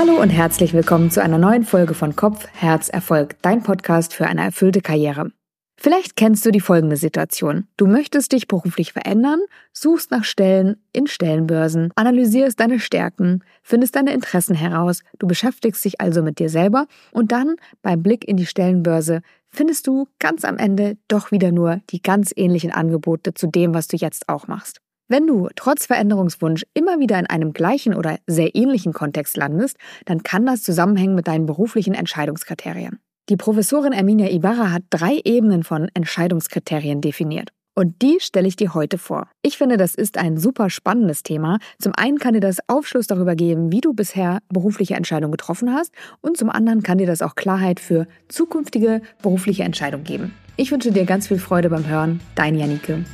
Hallo und herzlich willkommen zu einer neuen Folge von Kopf, Herz, Erfolg, dein Podcast für eine erfüllte Karriere. Vielleicht kennst du die folgende Situation. Du möchtest dich beruflich verändern, suchst nach Stellen in Stellenbörsen, analysierst deine Stärken, findest deine Interessen heraus, du beschäftigst dich also mit dir selber und dann beim Blick in die Stellenbörse findest du ganz am Ende doch wieder nur die ganz ähnlichen Angebote zu dem, was du jetzt auch machst. Wenn du trotz Veränderungswunsch immer wieder in einem gleichen oder sehr ähnlichen Kontext landest, dann kann das zusammenhängen mit deinen beruflichen Entscheidungskriterien. Die Professorin Erminia Ibarra hat drei Ebenen von Entscheidungskriterien definiert. Und die stelle ich dir heute vor. Ich finde, das ist ein super spannendes Thema. Zum einen kann dir das Aufschluss darüber geben, wie du bisher berufliche Entscheidungen getroffen hast. Und zum anderen kann dir das auch Klarheit für zukünftige berufliche Entscheidungen geben. Ich wünsche dir ganz viel Freude beim Hören. Dein Janike.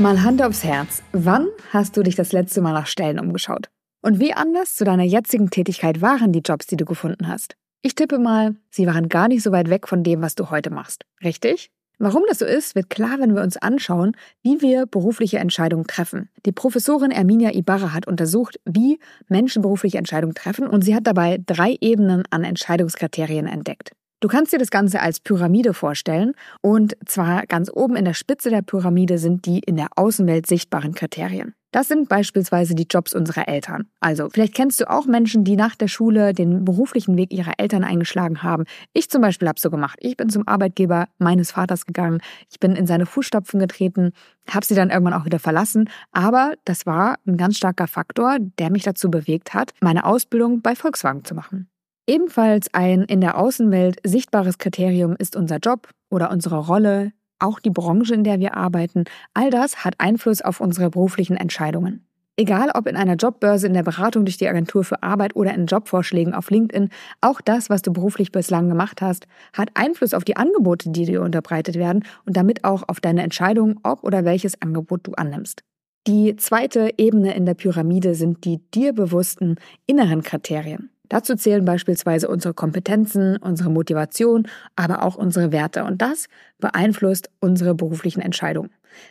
Mal Hand aufs Herz. Wann hast du dich das letzte Mal nach Stellen umgeschaut? Und wie anders zu deiner jetzigen Tätigkeit waren die Jobs, die du gefunden hast? Ich tippe mal, sie waren gar nicht so weit weg von dem, was du heute machst. Richtig? Warum das so ist, wird klar, wenn wir uns anschauen, wie wir berufliche Entscheidungen treffen. Die Professorin Erminia Ibarra hat untersucht, wie Menschen berufliche Entscheidungen treffen und sie hat dabei drei Ebenen an Entscheidungskriterien entdeckt. Du kannst dir das Ganze als Pyramide vorstellen und zwar ganz oben in der Spitze der Pyramide sind die in der Außenwelt sichtbaren Kriterien. Das sind beispielsweise die Jobs unserer Eltern. Also vielleicht kennst du auch Menschen, die nach der Schule den beruflichen Weg ihrer Eltern eingeschlagen haben. Ich zum Beispiel habe so gemacht. Ich bin zum Arbeitgeber meines Vaters gegangen. Ich bin in seine Fußstapfen getreten, habe sie dann irgendwann auch wieder verlassen. Aber das war ein ganz starker Faktor, der mich dazu bewegt hat, meine Ausbildung bei Volkswagen zu machen. Ebenfalls ein in der Außenwelt sichtbares Kriterium ist unser Job oder unsere Rolle, auch die Branche, in der wir arbeiten. All das hat Einfluss auf unsere beruflichen Entscheidungen. Egal ob in einer Jobbörse, in der Beratung durch die Agentur für Arbeit oder in Jobvorschlägen auf LinkedIn, auch das, was du beruflich bislang gemacht hast, hat Einfluss auf die Angebote, die dir unterbreitet werden und damit auch auf deine Entscheidung, ob oder welches Angebot du annimmst. Die zweite Ebene in der Pyramide sind die dir bewussten inneren Kriterien. Dazu zählen beispielsweise unsere Kompetenzen, unsere Motivation, aber auch unsere Werte. Und das beeinflusst unsere beruflichen Entscheidungen.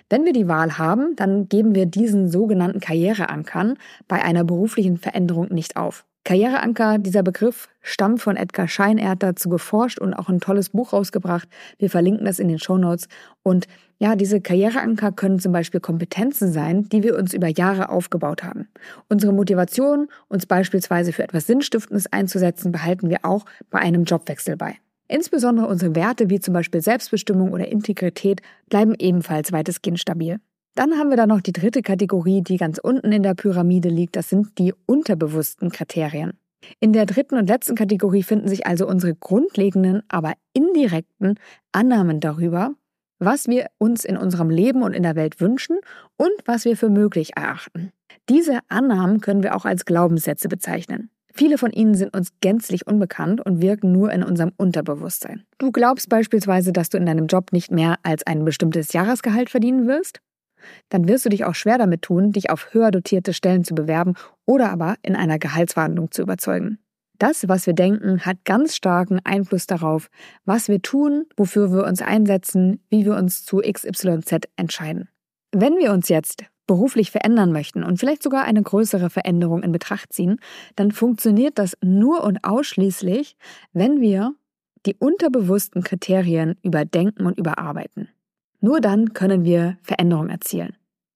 Wenn wir die Wahl haben, dann geben wir diesen sogenannten Karriereankern bei einer beruflichen Veränderung nicht auf. Karriereanker, dieser Begriff stammt von Edgar Schein. Er hat dazu geforscht und auch ein tolles Buch rausgebracht. Wir verlinken das in den Show Notes. Und ja, diese Karriereanker können zum Beispiel Kompetenzen sein, die wir uns über Jahre aufgebaut haben. Unsere Motivation, uns beispielsweise für etwas Sinnstiftendes einzusetzen, behalten wir auch bei einem Jobwechsel bei. Insbesondere unsere Werte wie zum Beispiel Selbstbestimmung oder Integrität bleiben ebenfalls weitestgehend stabil. Dann haben wir da noch die dritte Kategorie, die ganz unten in der Pyramide liegt. Das sind die unterbewussten Kriterien. In der dritten und letzten Kategorie finden sich also unsere grundlegenden, aber indirekten Annahmen darüber, was wir uns in unserem Leben und in der Welt wünschen und was wir für möglich erachten. Diese Annahmen können wir auch als Glaubenssätze bezeichnen. Viele von ihnen sind uns gänzlich unbekannt und wirken nur in unserem Unterbewusstsein. Du glaubst beispielsweise, dass du in deinem Job nicht mehr als ein bestimmtes Jahresgehalt verdienen wirst? Dann wirst du dich auch schwer damit tun, dich auf höher dotierte Stellen zu bewerben oder aber in einer Gehaltsverhandlung zu überzeugen. Das, was wir denken, hat ganz starken Einfluss darauf, was wir tun, wofür wir uns einsetzen, wie wir uns zu XYZ entscheiden. Wenn wir uns jetzt beruflich verändern möchten und vielleicht sogar eine größere Veränderung in Betracht ziehen, dann funktioniert das nur und ausschließlich, wenn wir die unterbewussten Kriterien überdenken und überarbeiten. Nur dann können wir Veränderungen erzielen.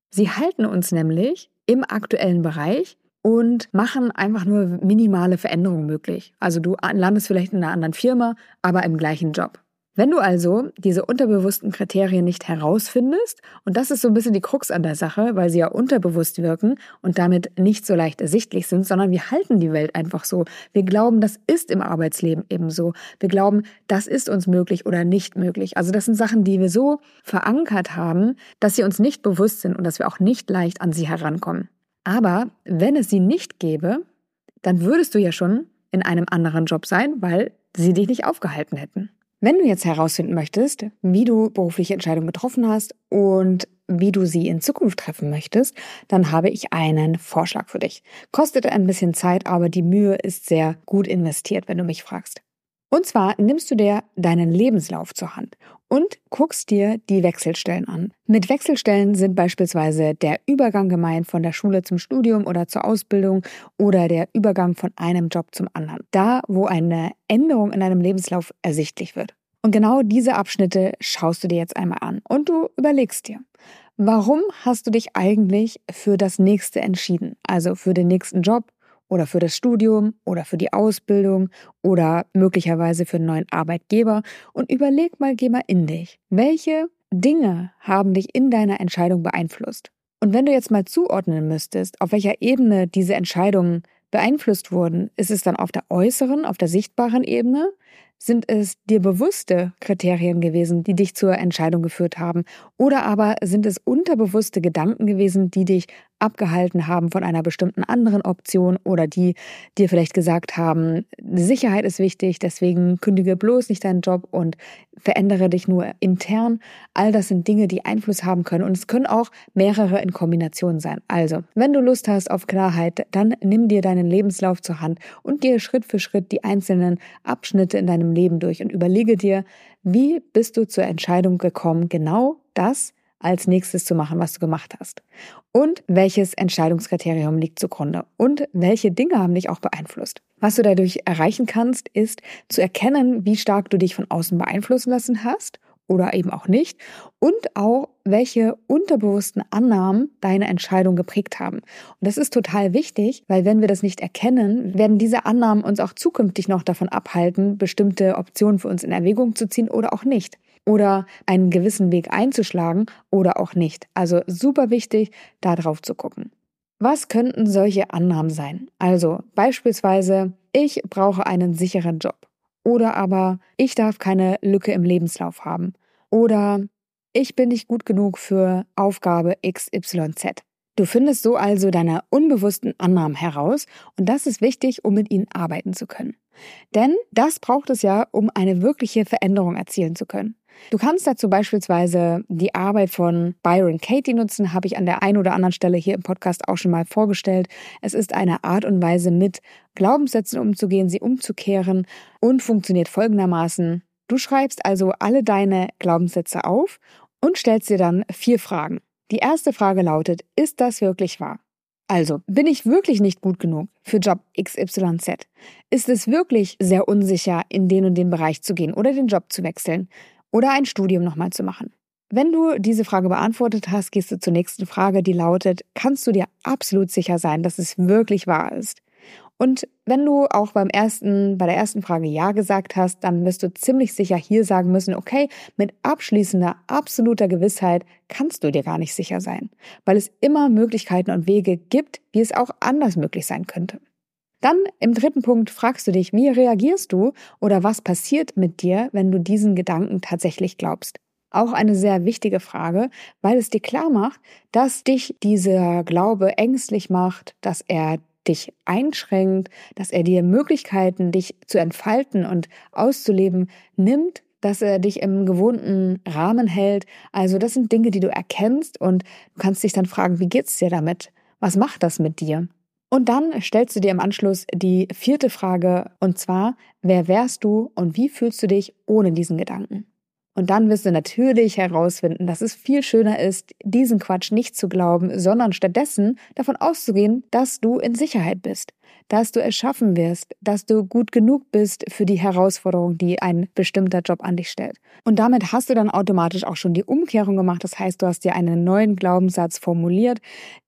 Sie halten uns nämlich im aktuellen Bereich und machen einfach nur minimale Veränderungen möglich. Also du landest vielleicht in einer anderen Firma, aber im gleichen Job. Wenn du also diese unterbewussten Kriterien nicht herausfindest, und das ist so ein bisschen die Krux an der Sache, weil sie ja unterbewusst wirken und damit nicht so leicht ersichtlich sind, sondern wir halten die Welt einfach so. Wir glauben, das ist im Arbeitsleben ebenso. Wir glauben, das ist uns möglich oder nicht möglich. Also das sind Sachen, die wir so verankert haben, dass sie uns nicht bewusst sind und dass wir auch nicht leicht an sie herankommen. Aber wenn es sie nicht gäbe, dann würdest du ja schon in einem anderen Job sein, weil sie dich nicht aufgehalten hätten. Wenn du jetzt herausfinden möchtest, wie du berufliche Entscheidungen getroffen hast und wie du sie in Zukunft treffen möchtest, dann habe ich einen Vorschlag für dich. Kostet ein bisschen Zeit, aber die Mühe ist sehr gut investiert, wenn du mich fragst. Und zwar nimmst du dir deinen Lebenslauf zur Hand und guckst dir die Wechselstellen an. Mit Wechselstellen sind beispielsweise der Übergang gemeint von der Schule zum Studium oder zur Ausbildung oder der Übergang von einem Job zum anderen. Da, wo eine Änderung in deinem Lebenslauf ersichtlich wird. Und genau diese Abschnitte schaust du dir jetzt einmal an und du überlegst dir, warum hast du dich eigentlich für das nächste entschieden? Also für den nächsten Job, oder für das Studium oder für die Ausbildung oder möglicherweise für einen neuen Arbeitgeber und überleg mal, geh mal in dich. Welche Dinge haben dich in deiner Entscheidung beeinflusst? Und wenn du jetzt mal zuordnen müsstest, auf welcher Ebene diese Entscheidungen beeinflusst wurden, ist es dann auf der äußeren, auf der sichtbaren Ebene? Sind es dir bewusste Kriterien gewesen, die dich zur Entscheidung geführt haben? Oder aber sind es unterbewusste Gedanken gewesen, die dich abgehalten haben von einer bestimmten anderen Option oder die dir vielleicht gesagt haben, Sicherheit ist wichtig, deswegen kündige bloß nicht deinen Job und verändere dich nur intern. All das sind Dinge, die Einfluss haben können und es können auch mehrere in Kombination sein. Also, wenn du Lust hast auf Klarheit, dann nimm dir deinen Lebenslauf zur Hand und gehe Schritt für Schritt die einzelnen Abschnitte in deinem Leben durch und überlege dir, wie bist du zur Entscheidung gekommen, genau das als nächstes zu machen, was du gemacht hast. Und welches Entscheidungskriterium liegt zugrunde und welche Dinge haben dich auch beeinflusst. Was du dadurch erreichen kannst, ist zu erkennen, wie stark du dich von außen beeinflussen lassen hast oder eben auch nicht und auch welche unterbewussten Annahmen deine Entscheidung geprägt haben. Und das ist total wichtig, weil wenn wir das nicht erkennen, werden diese Annahmen uns auch zukünftig noch davon abhalten, bestimmte Optionen für uns in Erwägung zu ziehen oder auch nicht oder einen gewissen Weg einzuschlagen oder auch nicht. Also super wichtig, da drauf zu gucken. Was könnten solche Annahmen sein? Also beispielsweise, ich brauche einen sicheren Job. Oder aber, ich darf keine Lücke im Lebenslauf haben. Oder ich bin nicht gut genug für Aufgabe XYZ. Du findest so also deine unbewussten Annahmen heraus und das ist wichtig, um mit ihnen arbeiten zu können. Denn das braucht es ja, um eine wirkliche Veränderung erzielen zu können. Du kannst dazu beispielsweise die Arbeit von Byron Katie nutzen, habe ich an der einen oder anderen Stelle hier im Podcast auch schon mal vorgestellt. Es ist eine Art und Weise, mit Glaubenssätzen umzugehen, sie umzukehren und funktioniert folgendermaßen. Du schreibst also alle deine Glaubenssätze auf und stellst dir dann vier Fragen. Die erste Frage lautet, ist das wirklich wahr? Also, bin ich wirklich nicht gut genug für Job XYZ? Ist es wirklich sehr unsicher, in den und den Bereich zu gehen oder den Job zu wechseln? oder ein Studium nochmal zu machen. Wenn du diese Frage beantwortet hast, gehst du zur nächsten Frage, die lautet, kannst du dir absolut sicher sein, dass es wirklich wahr ist? Und wenn du auch beim ersten, bei der ersten Frage Ja gesagt hast, dann wirst du ziemlich sicher hier sagen müssen, okay, mit abschließender, absoluter Gewissheit kannst du dir gar nicht sicher sein, weil es immer Möglichkeiten und Wege gibt, wie es auch anders möglich sein könnte. Dann im dritten Punkt fragst du dich, wie reagierst du oder was passiert mit dir, wenn du diesen Gedanken tatsächlich glaubst? Auch eine sehr wichtige Frage, weil es dir klar macht, dass dich dieser Glaube ängstlich macht, dass er dich einschränkt, dass er dir Möglichkeiten, dich zu entfalten und auszuleben, nimmt, dass er dich im gewohnten Rahmen hält. Also das sind Dinge, die du erkennst und du kannst dich dann fragen, wie geht's dir damit? Was macht das mit dir? Und dann stellst du dir im Anschluss die vierte Frage, und zwar, wer wärst du und wie fühlst du dich ohne diesen Gedanken? Und dann wirst du natürlich herausfinden, dass es viel schöner ist, diesen Quatsch nicht zu glauben, sondern stattdessen davon auszugehen, dass du in Sicherheit bist, dass du es schaffen wirst, dass du gut genug bist für die Herausforderung, die ein bestimmter Job an dich stellt. Und damit hast du dann automatisch auch schon die Umkehrung gemacht. Das heißt, du hast dir einen neuen Glaubenssatz formuliert,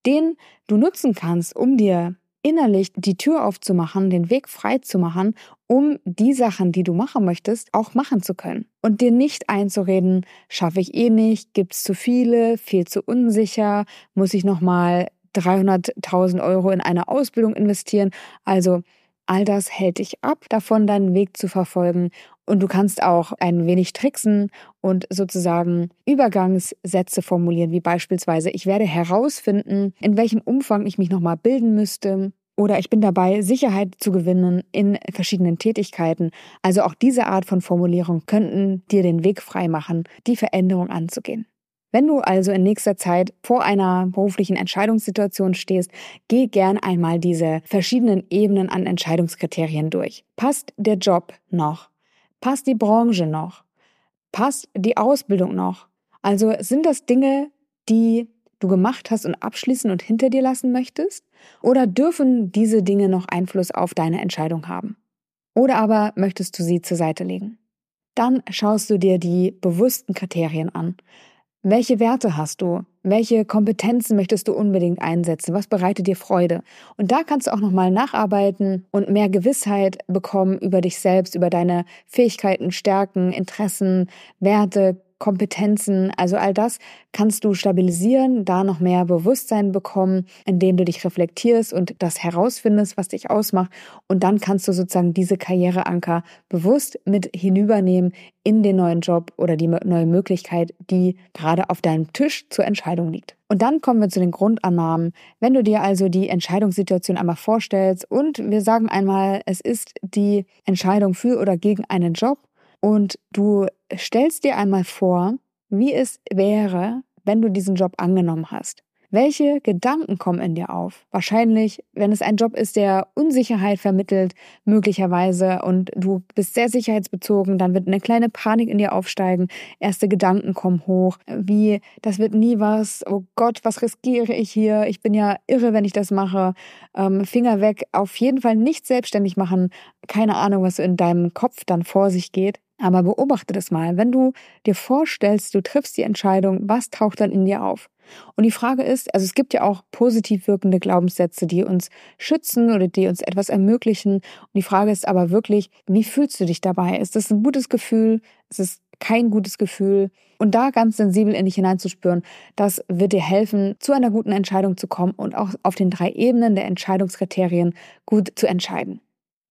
den du nutzen kannst, um dir innerlich die Tür aufzumachen, den Weg frei zu machen, um die Sachen, die du machen möchtest, auch machen zu können. Und dir nicht einzureden, schaffe ich eh nicht, gibt's zu viele, viel zu unsicher, muss ich nochmal 300.000 Euro in eine Ausbildung investieren. Also all das hält dich ab, davon deinen Weg zu verfolgen. Und du kannst auch ein wenig tricksen und sozusagen Übergangssätze formulieren, wie beispielsweise, ich werde herausfinden, in welchem Umfang ich mich nochmal bilden müsste. Oder ich bin dabei, Sicherheit zu gewinnen in verschiedenen Tätigkeiten. Also auch diese Art von Formulierung könnten dir den Weg freimachen, die Veränderung anzugehen. Wenn du also in nächster Zeit vor einer beruflichen Entscheidungssituation stehst, geh gern einmal diese verschiedenen Ebenen an Entscheidungskriterien durch. Passt der Job noch Passt die Branche noch? Passt die Ausbildung noch? Also sind das Dinge, die du gemacht hast und abschließen und hinter dir lassen möchtest? Oder dürfen diese Dinge noch Einfluss auf deine Entscheidung haben? Oder aber möchtest du sie zur Seite legen? Dann schaust du dir die bewussten Kriterien an. Welche Werte hast du? Welche Kompetenzen möchtest du unbedingt einsetzen? Was bereitet dir Freude? Und da kannst du auch nochmal nacharbeiten und mehr Gewissheit bekommen über dich selbst, über deine Fähigkeiten, Stärken, Interessen, Werte, Kompetenzen, also all das kannst du stabilisieren, da noch mehr Bewusstsein bekommen, indem du dich reflektierst und das herausfindest, was dich ausmacht. Und dann kannst du sozusagen diese Karriereanker bewusst mit hinübernehmen in den neuen Job oder die neue Möglichkeit, die gerade auf deinem Tisch zur Entscheidung liegt. Und dann kommen wir zu den Grundannahmen. Wenn du dir also die Entscheidungssituation einmal vorstellst und wir sagen einmal, es ist die Entscheidung für oder gegen einen Job, und du stellst dir einmal vor, wie es wäre, wenn du diesen Job angenommen hast. Welche Gedanken kommen in dir auf? Wahrscheinlich, wenn es ein Job ist, der Unsicherheit vermittelt, möglicherweise, und du bist sehr sicherheitsbezogen, dann wird eine kleine Panik in dir aufsteigen. Erste Gedanken kommen hoch, wie, das wird nie was, oh Gott, was riskiere ich hier? Ich bin ja irre, wenn ich das mache. Ähm, Finger weg, auf jeden Fall nicht selbstständig machen. Keine Ahnung, was in deinem Kopf dann vor sich geht. Aber beobachte das mal. Wenn du dir vorstellst, du triffst die Entscheidung, was taucht dann in dir auf? Und die Frage ist, also es gibt ja auch positiv wirkende Glaubenssätze, die uns schützen oder die uns etwas ermöglichen. Und die Frage ist aber wirklich, wie fühlst du dich dabei? Ist das ein gutes Gefühl? Ist es kein gutes Gefühl? Und da ganz sensibel in dich hineinzuspüren, das wird dir helfen, zu einer guten Entscheidung zu kommen und auch auf den drei Ebenen der Entscheidungskriterien gut zu entscheiden.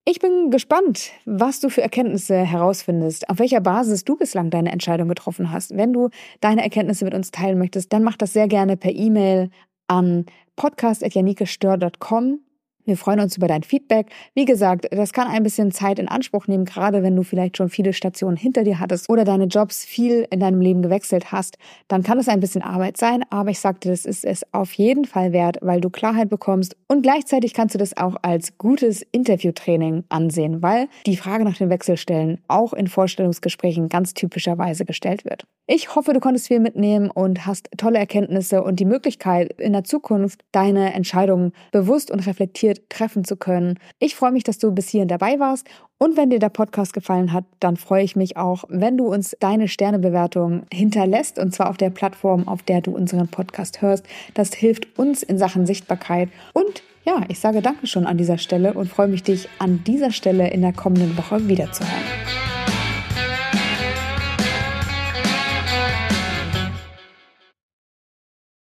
Ich bin gespannt, was du für Erkenntnisse herausfindest, auf welcher Basis du bislang deine Entscheidung getroffen hast. Wenn du deine Erkenntnisse mit uns teilen möchtest, dann mach das sehr gerne per E-Mail an podcast.janikestör.com wir freuen uns über dein Feedback. Wie gesagt, das kann ein bisschen Zeit in Anspruch nehmen, gerade wenn du vielleicht schon viele Stationen hinter dir hattest oder deine Jobs viel in deinem Leben gewechselt hast. Dann kann es ein bisschen Arbeit sein, aber ich sagte, das ist es auf jeden Fall wert, weil du Klarheit bekommst und gleichzeitig kannst du das auch als gutes Interviewtraining ansehen, weil die Frage nach den Wechselstellen auch in Vorstellungsgesprächen ganz typischerweise gestellt wird. Ich hoffe, du konntest viel mitnehmen und hast tolle Erkenntnisse und die Möglichkeit, in der Zukunft deine Entscheidungen bewusst und reflektiert treffen zu können. Ich freue mich, dass du bis hierhin dabei warst. Und wenn dir der Podcast gefallen hat, dann freue ich mich auch, wenn du uns deine Sternebewertung hinterlässt, und zwar auf der Plattform, auf der du unseren Podcast hörst. Das hilft uns in Sachen Sichtbarkeit. Und ja, ich sage Danke schon an dieser Stelle und freue mich, dich an dieser Stelle in der kommenden Woche wiederzuhören.